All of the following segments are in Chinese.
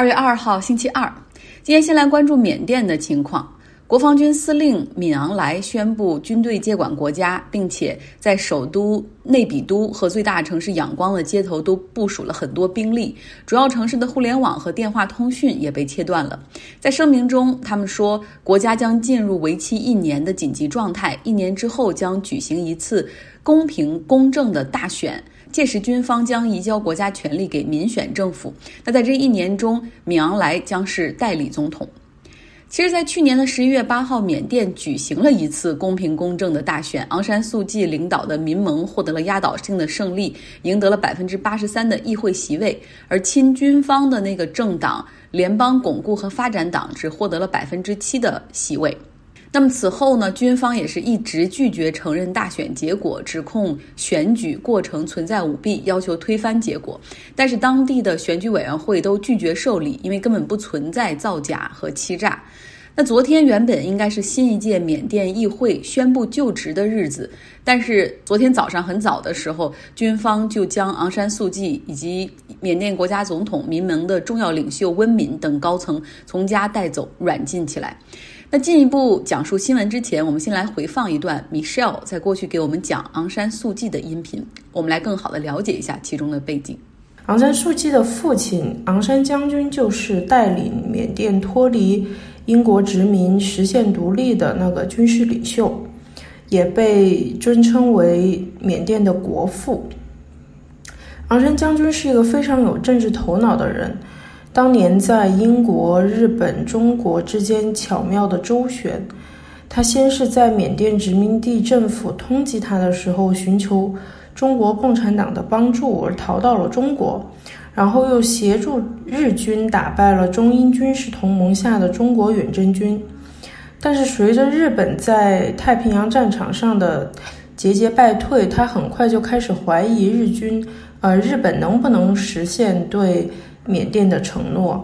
二月二号，星期二。今天先来关注缅甸的情况。国防军司令敏昂莱宣布军队接管国家，并且在首都内比都和最大城市仰光的街头都部署了很多兵力。主要城市的互联网和电话通讯也被切断了。在声明中，他们说，国家将进入为期一年的紧急状态，一年之后将举行一次公平公正的大选。届时，军方将移交国家权力给民选政府。那在这一年中，敏昂莱将是代理总统。其实，在去年的十一月八号，缅甸举行了一次公平公正的大选，昂山素季领导的民盟获得了压倒性的胜利，赢得了百分之八十三的议会席位，而亲军方的那个政党联邦巩固和发展党只获得了百分之七的席位。那么此后呢？军方也是一直拒绝承认大选结果，指控选举过程存在舞弊，要求推翻结果。但是当地的选举委员会都拒绝受理，因为根本不存在造假和欺诈。那昨天原本应该是新一届缅甸议会宣布就职的日子，但是昨天早上很早的时候，军方就将昂山素季以及缅甸国家总统、民盟的重要领袖温敏等高层从家带走，软禁起来。那进一步讲述新闻之前，我们先来回放一段 Michelle 在过去给我们讲昂山素季的音频，我们来更好的了解一下其中的背景。昂山素季的父亲昂山将军就是带领缅甸脱离英国殖民、实现独立的那个军事领袖，也被尊称为缅甸的国父。昂山将军是一个非常有政治头脑的人。当年在英国、日本、中国之间巧妙的周旋，他先是在缅甸殖民地政府通缉他的时候寻求中国共产党的帮助而逃到了中国，然后又协助日军打败了中英军事同盟下的中国远征军。但是随着日本在太平洋战场上的节节败退，他很快就开始怀疑日军，呃，日本能不能实现对。缅甸的承诺，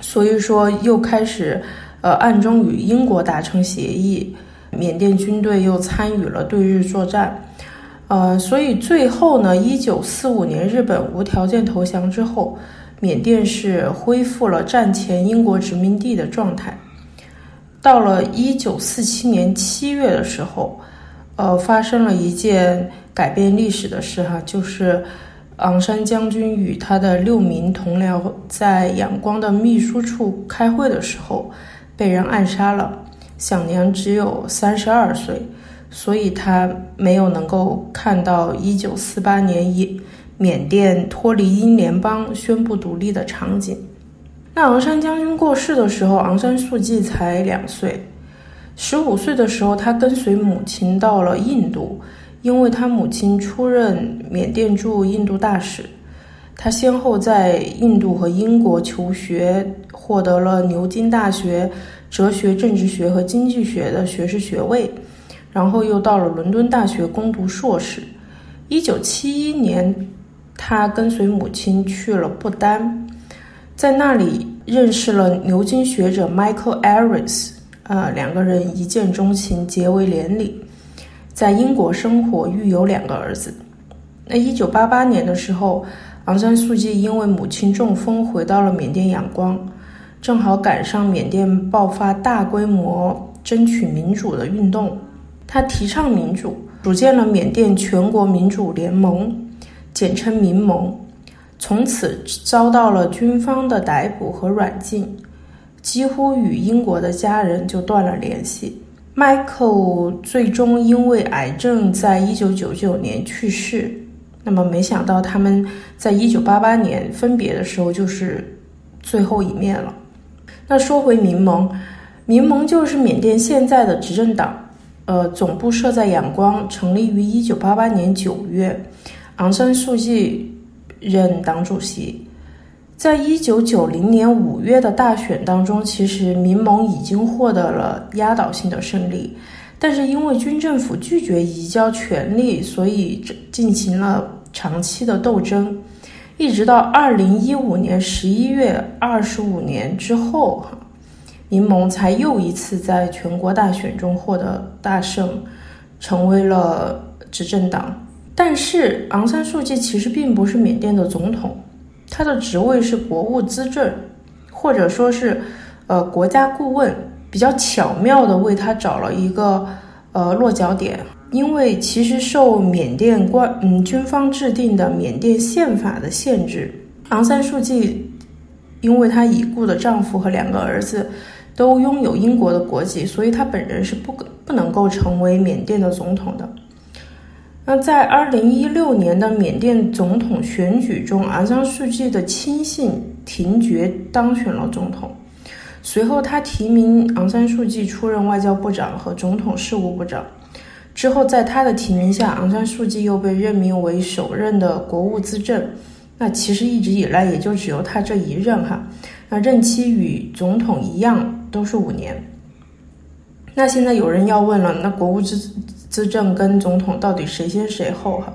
所以说又开始，呃，暗中与英国达成协议，缅甸军队又参与了对日作战，呃，所以最后呢，一九四五年日本无条件投降之后，缅甸是恢复了战前英国殖民地的状态。到了一九四七年七月的时候，呃，发生了一件改变历史的事哈，就是。昂山将军与他的六名同僚在仰光的秘书处开会的时候，被人暗杀了，享年只有三十二岁，所以他没有能够看到一九四八年以缅甸脱离英联邦、宣布独立的场景。那昂山将军过世的时候，昂山素季才两岁，十五岁的时候，他跟随母亲到了印度。因为他母亲出任缅甸驻印度大使，他先后在印度和英国求学，获得了牛津大学哲学、政治学和经济学的学士学位，然后又到了伦敦大学攻读硕士。一九七一年，他跟随母亲去了不丹，在那里认识了牛津学者 Michael Aris，啊，两个人一见钟情，结为连理。在英国生活，育有两个儿子。那一九八八年的时候，昂山素季因为母亲中风回到了缅甸仰光，正好赶上缅甸爆发大规模争取民主的运动。他提倡民主，组建了缅甸全国民主联盟，简称民盟。从此遭到了军方的逮捕和软禁，几乎与英国的家人就断了联系。Michael 最终因为癌症在一九九九年去世。那么，没想到他们在一九八八年分别的时候就是最后一面了。那说回民盟，民盟就是缅甸现在的执政党，呃，总部设在仰光，成立于一九八八年九月，昂山素季任党主席。在一九九零年五月的大选当中，其实民盟已经获得了压倒性的胜利，但是因为军政府拒绝移交权力，所以进行了长期的斗争，一直到二零一五年十一月，二十五年之后，哈，民盟才又一次在全国大选中获得大胜，成为了执政党。但是昂山素季其实并不是缅甸的总统。他的职位是国务资政，或者说是呃国家顾问比较巧妙的为他找了一个呃落脚点。因为其实受缅甸官嗯军方制定的缅甸宪法的限制，昂山素季因为她已故的丈夫和两个儿子都拥有英国的国籍，所以她本人是不不能够成为缅甸的总统的。那在二零一六年的缅甸总统选举中，昂山素季的亲信廷觉当选了总统。随后，他提名昂山素季出任外交部长和总统事务部长。之后，在他的提名下，昂山素季又被任命为首任的国务资政。那其实一直以来也就只有他这一任哈。那任期与总统一样，都是五年。那现在有人要问了，那国务资资政跟总统到底谁先谁后哈？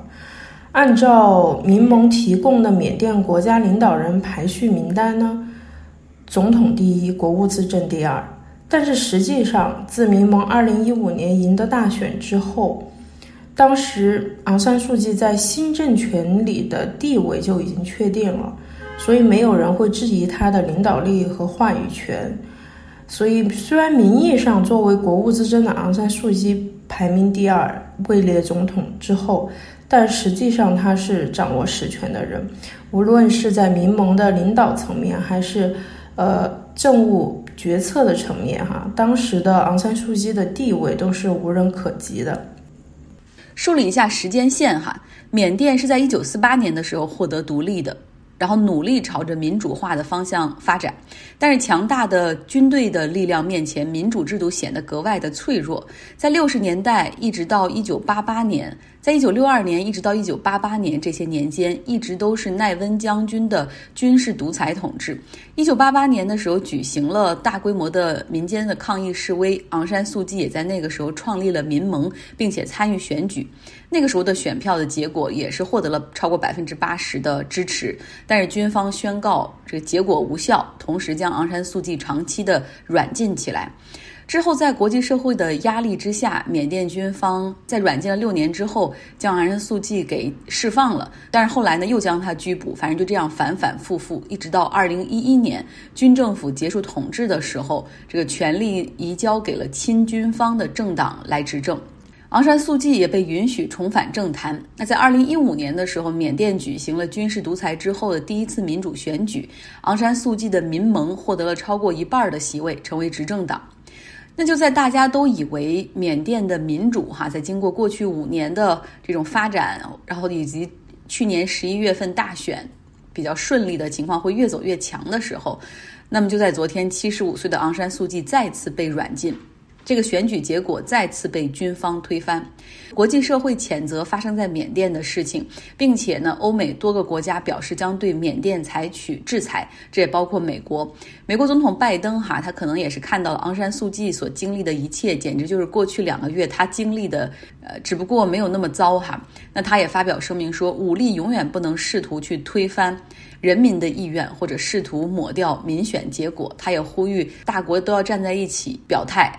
按照民盟提供的缅甸国家领导人排序名单呢，总统第一，国务资政第二。但是实际上，自民盟二零一五年赢得大选之后，当时昂山素季在新政权里的地位就已经确定了，所以没有人会质疑他的领导力和话语权。所以，虽然名义上作为国务之争的昂山素季排名第二，位列总统之后，但实际上他是掌握实权的人，无论是在民盟的领导层面，还是呃政务。决策的层面，哈，当时的昂山素季的地位都是无人可及的。梳理一下时间线，哈，缅甸是在一九四八年的时候获得独立的。然后努力朝着民主化的方向发展，但是强大的军队的力量面前，民主制度显得格外的脆弱。在六十年代一直到一九八八年，在一九六二年一直到一九八八年这些年间，一直都是奈温将军的军事独裁统治。一九八八年的时候举行了大规模的民间的抗议示威，昂山素季也在那个时候创立了民盟，并且参与选举。那个时候的选票的结果也是获得了超过百分之八十的支持，但是军方宣告这个结果无效，同时将昂山素季长期的软禁起来。之后，在国际社会的压力之下，缅甸军方在软禁了六年之后，将昂山素季给释放了。但是后来呢，又将他拘捕，反正就这样反反复复，一直到二零一一年军政府结束统治的时候，这个权力移交给了亲军方的政党来执政。昂山素季也被允许重返政坛。那在二零一五年的时候，缅甸举行了军事独裁之后的第一次民主选举，昂山素季的民盟获得了超过一半的席位，成为执政党。那就在大家都以为缅甸的民主哈，在经过过去五年的这种发展，然后以及去年十一月份大选比较顺利的情况会越走越强的时候，那么就在昨天，七十五岁的昂山素季再次被软禁。这个选举结果再次被军方推翻，国际社会谴责发生在缅甸的事情，并且呢，欧美多个国家表示将对缅甸采取制裁，这也包括美国。美国总统拜登哈，他可能也是看到了昂山素季所经历的一切，简直就是过去两个月他经历的，呃，只不过没有那么糟哈。那他也发表声明说，武力永远不能试图去推翻人民的意愿，或者试图抹掉民选结果。他也呼吁大国都要站在一起表态。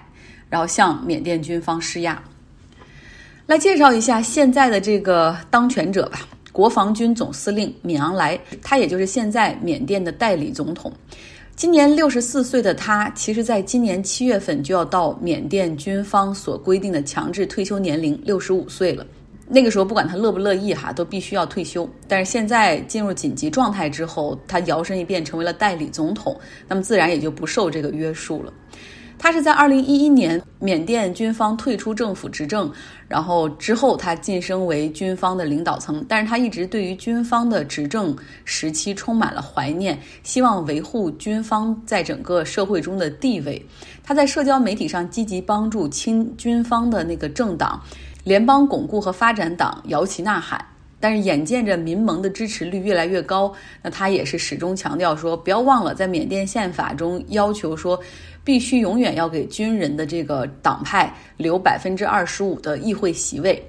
然后向缅甸军方施压。来介绍一下现在的这个当权者吧，国防军总司令敏昂莱，他也就是现在缅甸的代理总统。今年六十四岁的他，其实在今年七月份就要到缅甸军方所规定的强制退休年龄六十五岁了。那个时候不管他乐不乐意哈，都必须要退休。但是现在进入紧急状态之后，他摇身一变成为了代理总统，那么自然也就不受这个约束了。他是在二零一一年缅甸军方退出政府执政，然后之后他晋升为军方的领导层，但是他一直对于军方的执政时期充满了怀念，希望维护军方在整个社会中的地位。他在社交媒体上积极帮助亲军方的那个政党联邦巩固和发展党摇旗呐喊。但是眼见着民盟的支持率越来越高，那他也是始终强调说，不要忘了在缅甸宪法中要求说，必须永远要给军人的这个党派留百分之二十五的议会席位，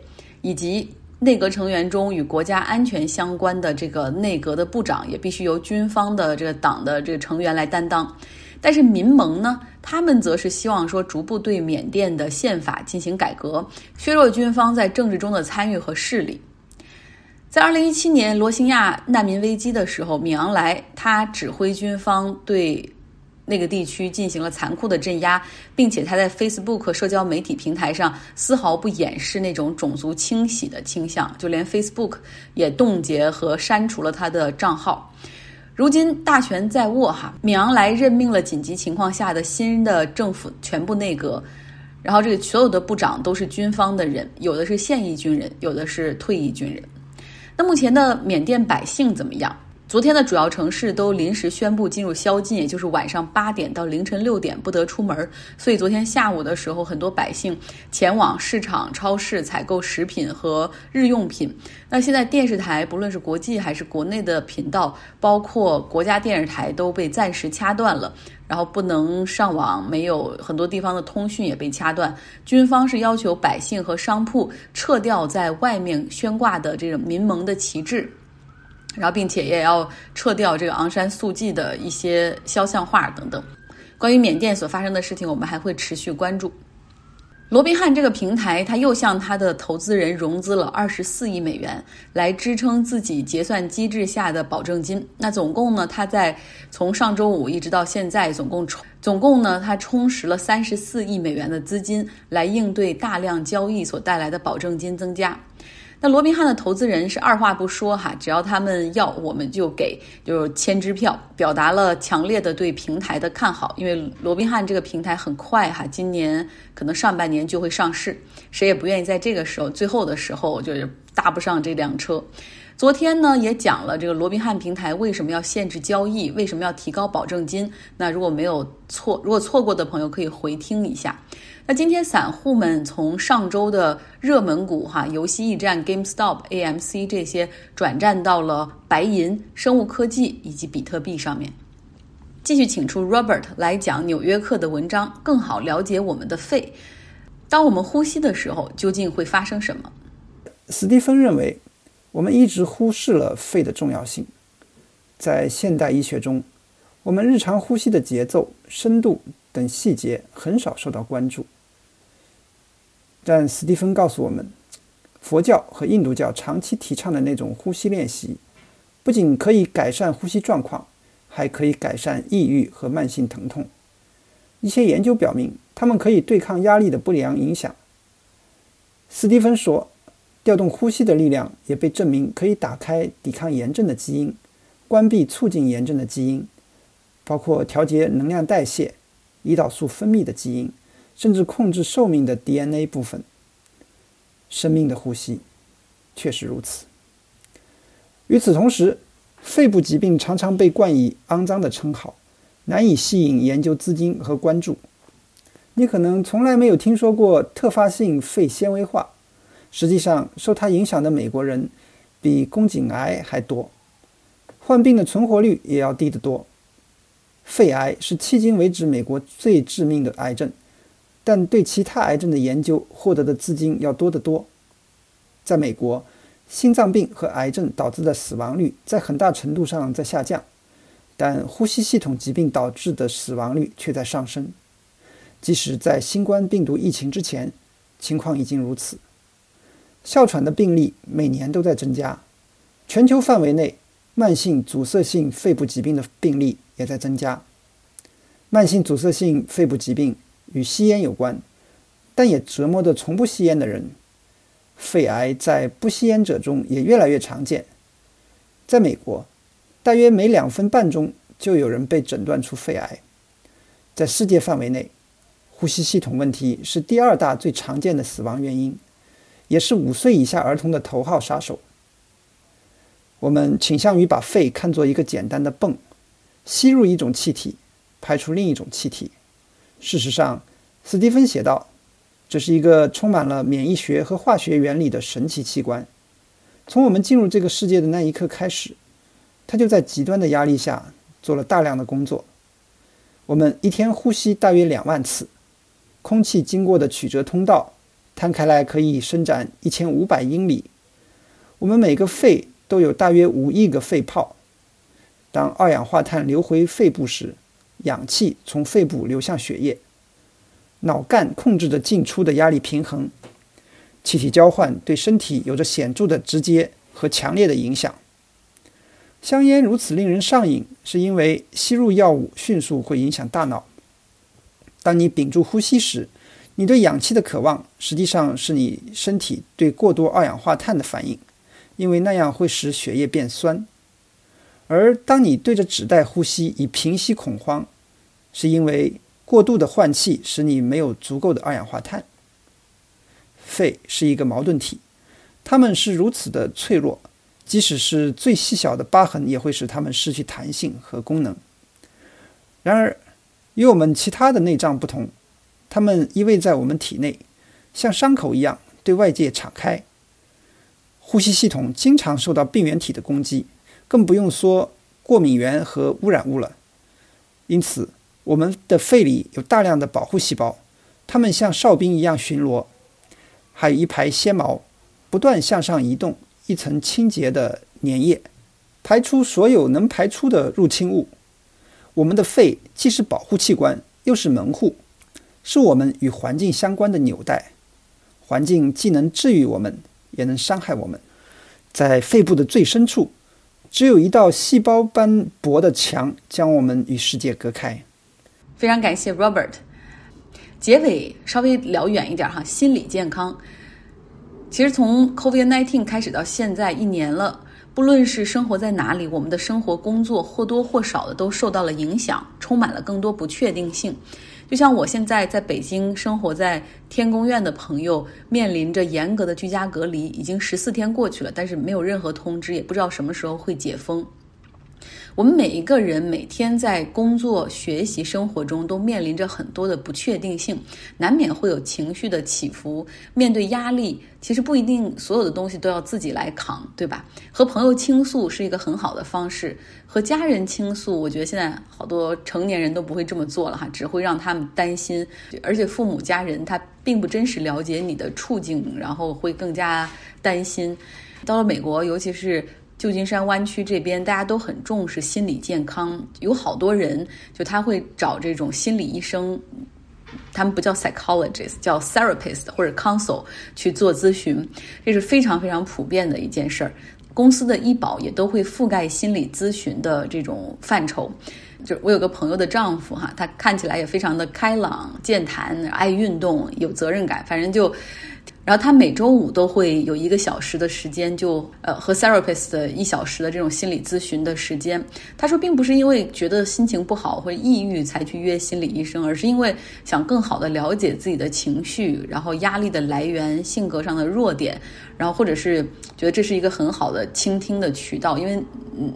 以及内阁成员中与国家安全相关的这个内阁的部长也必须由军方的这个党的这个成员来担当。但是民盟呢，他们则是希望说逐步对缅甸的宪法进行改革，削弱军方在政治中的参与和势力。在二零一七年罗兴亚难民危机的时候，米昂莱他指挥军方对那个地区进行了残酷的镇压，并且他在 Facebook 社交媒体平台上丝毫不掩饰那种种族清洗的倾向，就连 Facebook 也冻结和删除了他的账号。如今大权在握，哈，敏昂莱任命了紧急情况下的新的政府全部内阁，然后这个所有的部长都是军方的人，有的是现役军人，有的是退役军人。那目前的缅甸百姓怎么样？昨天的主要城市都临时宣布进入宵禁，也就是晚上八点到凌晨六点不得出门。所以昨天下午的时候，很多百姓前往市场、超市采购食品和日用品。那现在电视台，不论是国际还是国内的频道，包括国家电视台都被暂时掐断了，然后不能上网，没有很多地方的通讯也被掐断。军方是要求百姓和商铺撤掉在外面悬挂的这种民盟的旗帜。然后，并且也要撤掉这个昂山素季的一些肖像画等等。关于缅甸所发生的事情，我们还会持续关注。罗宾汉这个平台，他又向他的投资人融资了二十四亿美元，来支撑自己结算机制下的保证金。那总共呢，他在从上周五一直到现在，总共充总共呢，他充实了三十四亿美元的资金，来应对大量交易所带来的保证金增加。那罗宾汉的投资人是二话不说哈，只要他们要，我们就给，就是签支票，表达了强烈的对平台的看好。因为罗宾汉这个平台很快哈，今年可能上半年就会上市，谁也不愿意在这个时候最后的时候就是搭不上这辆车。昨天呢也讲了这个罗宾汉平台为什么要限制交易，为什么要提高保证金。那如果没有错，如果错过的朋友可以回听一下。那今天散户们从上周的热门股哈，游戏驿站 GameStop、AMC 这些转战到了白银、生物科技以及比特币上面。继续请出 Robert 来讲《纽约客》的文章，更好了解我们的肺。当我们呼吸的时候，究竟会发生什么？史蒂芬认为，我们一直忽视了肺的重要性。在现代医学中，我们日常呼吸的节奏、深度等细节很少受到关注。但斯蒂芬告诉我们，佛教和印度教长期提倡的那种呼吸练习，不仅可以改善呼吸状况，还可以改善抑郁和慢性疼痛。一些研究表明，它们可以对抗压力的不良影响。斯蒂芬说，调动呼吸的力量也被证明可以打开抵抗炎症的基因，关闭促进炎症的基因，包括调节能量代谢、胰岛素分泌的基因。甚至控制寿命的 DNA 部分。生命的呼吸确实如此。与此同时，肺部疾病常常被冠以肮脏的称号，难以吸引研究资金和关注。你可能从来没有听说过特发性肺纤维化，实际上受它影响的美国人比宫颈癌还多，患病的存活率也要低得多。肺癌是迄今为止美国最致命的癌症。但对其他癌症的研究获得的资金要多得多。在美国，心脏病和癌症导致的死亡率在很大程度上在下降，但呼吸系统疾病导致的死亡率却在上升。即使在新冠病毒疫情之前，情况已经如此。哮喘的病例每年都在增加，全球范围内慢性阻塞性肺部疾病的病例也在增加。慢性阻塞性肺部疾病。与吸烟有关，但也折磨着从不吸烟的人。肺癌在不吸烟者中也越来越常见。在美国，大约每两分半钟就有人被诊断出肺癌。在世界范围内，呼吸系统问题是第二大最常见的死亡原因，也是五岁以下儿童的头号杀手。我们倾向于把肺看作一个简单的泵，吸入一种气体，排出另一种气体。事实上，斯蒂芬写道：“这是一个充满了免疫学和化学原理的神奇器官。从我们进入这个世界的那一刻开始，它就在极端的压力下做了大量的工作。我们一天呼吸大约两万次，空气经过的曲折通道摊开来可以伸展一千五百英里。我们每个肺都有大约五亿个肺泡。当二氧化碳流回肺部时，氧气从肺部流向血液，脑干控制着进出的压力平衡，气体交换对身体有着显著的直接和强烈的影响。香烟如此令人上瘾，是因为吸入药物迅速会影响大脑。当你屏住呼吸时，你对氧气的渴望实际上是你身体对过多二氧化碳的反应，因为那样会使血液变酸。而当你对着纸袋呼吸以平息恐慌，是因为过度的换气使你没有足够的二氧化碳。肺是一个矛盾体，它们是如此的脆弱。即使是最细小的疤痕，也会使它们失去弹性和功能。然而，与我们其他的内脏不同，它们依偎在我们体内，像伤口一样对外界敞开。呼吸系统经常受到病原体的攻击，更不用说过敏源和污染物了。因此，我们的肺里有大量的保护细胞，它们像哨兵一样巡逻，还有一排纤毛，不断向上移动。一层清洁的粘液，排出所有能排出的入侵物。我们的肺既是保护器官，又是门户，是我们与环境相关的纽带。环境既能治愈我们，也能伤害我们。在肺部的最深处，只有一道细胞般薄的墙，将我们与世界隔开。非常感谢 Robert。结尾稍微聊远一点哈，心理健康。其实从 COVID-19 开始到现在一年了，不论是生活在哪里，我们的生活、工作或多或少的都受到了影响，充满了更多不确定性。就像我现在在北京生活在天宫院的朋友，面临着严格的居家隔离，已经十四天过去了，但是没有任何通知，也不知道什么时候会解封。我们每一个人每天在工作、学习、生活中都面临着很多的不确定性，难免会有情绪的起伏。面对压力，其实不一定所有的东西都要自己来扛，对吧？和朋友倾诉是一个很好的方式，和家人倾诉，我觉得现在好多成年人都不会这么做了哈，只会让他们担心。而且父母家人他并不真实了解你的处境，然后会更加担心。到了美国，尤其是。旧金山湾区这边，大家都很重视心理健康，有好多人就他会找这种心理医生，他们不叫 psychologist，叫 therapist 或者 counsel 去做咨询，这是非常非常普遍的一件事儿。公司的医保也都会覆盖心理咨询的这种范畴。就我有个朋友的丈夫哈，他看起来也非常的开朗、健谈、爱运动、有责任感，反正就。然后他每周五都会有一个小时的时间，就呃和 therapist 一小时的这种心理咨询的时间。他说，并不是因为觉得心情不好或抑郁才去约心理医生，而是因为想更好的了解自己的情绪，然后压力的来源、性格上的弱点，然后或者是觉得这是一个很好的倾听的渠道。因为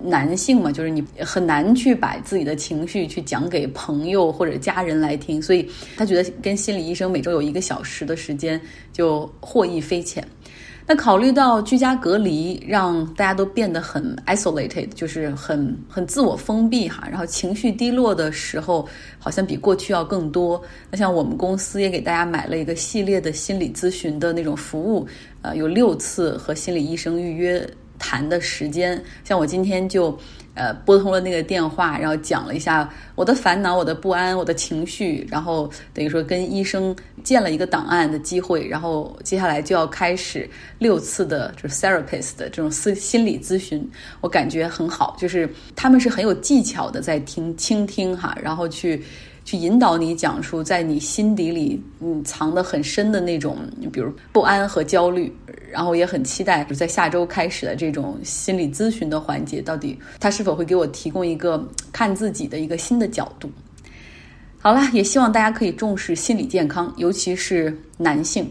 男性嘛，就是你很难去把自己的情绪去讲给朋友或者家人来听，所以他觉得跟心理医生每周有一个小时的时间就。获益匪浅。那考虑到居家隔离让大家都变得很 isolated，就是很很自我封闭哈，然后情绪低落的时候好像比过去要更多。那像我们公司也给大家买了一个系列的心理咨询的那种服务，呃，有六次和心理医生预约谈的时间。像我今天就。呃，拨通了那个电话，然后讲了一下我的烦恼、我的不安、我的情绪，然后等于说跟医生建了一个档案的机会，然后接下来就要开始六次的，就是 therapist 的这种私心理咨询，我感觉很好，就是他们是很有技巧的在听倾听哈，然后去。去引导你讲述在你心底里嗯藏得很深的那种，比如不安和焦虑，然后也很期待就在下周开始的这种心理咨询的环节，到底他是否会给我提供一个看自己的一个新的角度？好了，也希望大家可以重视心理健康，尤其是男性。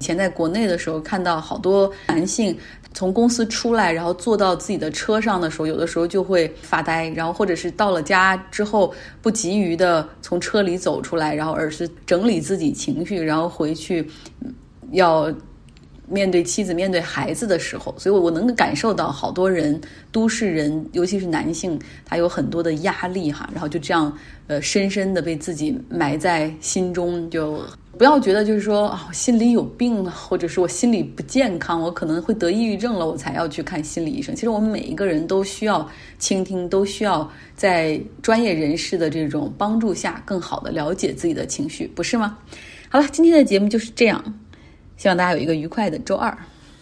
以前在国内的时候，看到好多男性。从公司出来，然后坐到自己的车上的时候，有的时候就会发呆，然后或者是到了家之后不急于的从车里走出来，然后而是整理自己情绪，然后回去要面对妻子、面对孩子的时候，所以我能感受到好多人，都市人，尤其是男性，他有很多的压力哈，然后就这样呃深深的被自己埋在心中就。不要觉得就是说啊，我心里有病啊，或者是我心里不健康，我可能会得抑郁症了，我才要去看心理医生。其实我们每一个人都需要倾听，都需要在专业人士的这种帮助下，更好的了解自己的情绪，不是吗？好了，今天的节目就是这样，希望大家有一个愉快的周二。